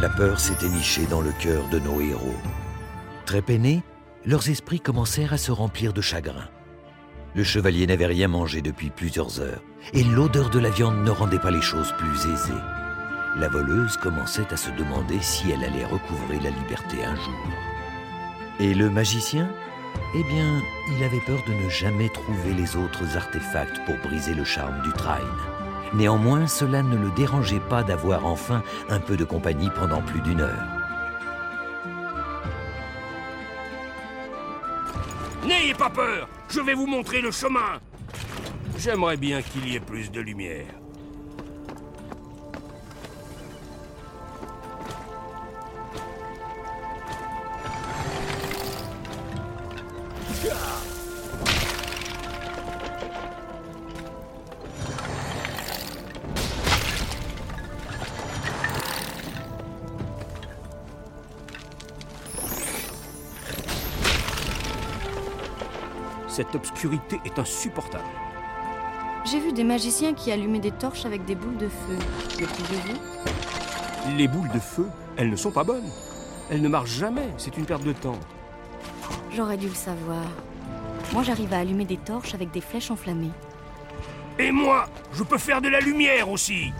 La peur s'était nichée dans le cœur de nos héros. Très peinés, leurs esprits commencèrent à se remplir de chagrin. Le chevalier n'avait rien mangé depuis plusieurs heures, et l'odeur de la viande ne rendait pas les choses plus aisées. La voleuse commençait à se demander si elle allait recouvrer la liberté un jour. Et le magicien? Eh bien, il avait peur de ne jamais trouver les autres artefacts pour briser le charme du train. Néanmoins, cela ne le dérangeait pas d'avoir enfin un peu de compagnie pendant plus d'une heure. N'ayez pas peur Je vais vous montrer le chemin J'aimerais bien qu'il y ait plus de lumière. Cette obscurité est insupportable. J'ai vu des magiciens qui allumaient des torches avec des boules de feu. Le pouvez-vous Les boules de feu, elles ne sont pas bonnes. Elles ne marchent jamais, c'est une perte de temps. J'aurais dû le savoir. Moi, j'arrive à allumer des torches avec des flèches enflammées. Et moi, je peux faire de la lumière aussi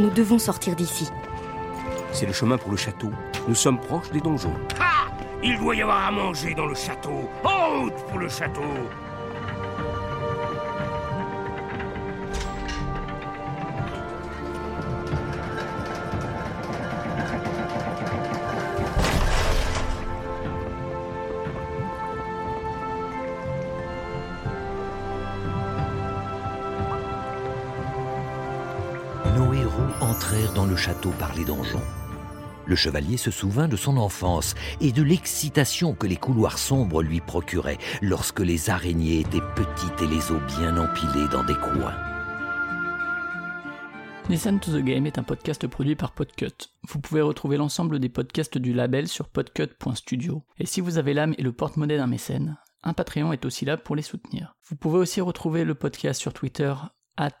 Nous devons sortir d'ici. C'est le chemin pour le château. Nous sommes proches des donjons. Ah Il doit y avoir à manger dans le château. En route pour le château Entrèrent dans le château par les donjons. Le chevalier se souvint de son enfance et de l'excitation que les couloirs sombres lui procuraient lorsque les araignées étaient petites et les os bien empilés dans des coins. Listen to the Game est un podcast produit par Podcut. Vous pouvez retrouver l'ensemble des podcasts du label sur podcut.studio. Et si vous avez l'âme et le porte-monnaie d'un mécène, un Patreon est aussi là pour les soutenir. Vous pouvez aussi retrouver le podcast sur Twitter, at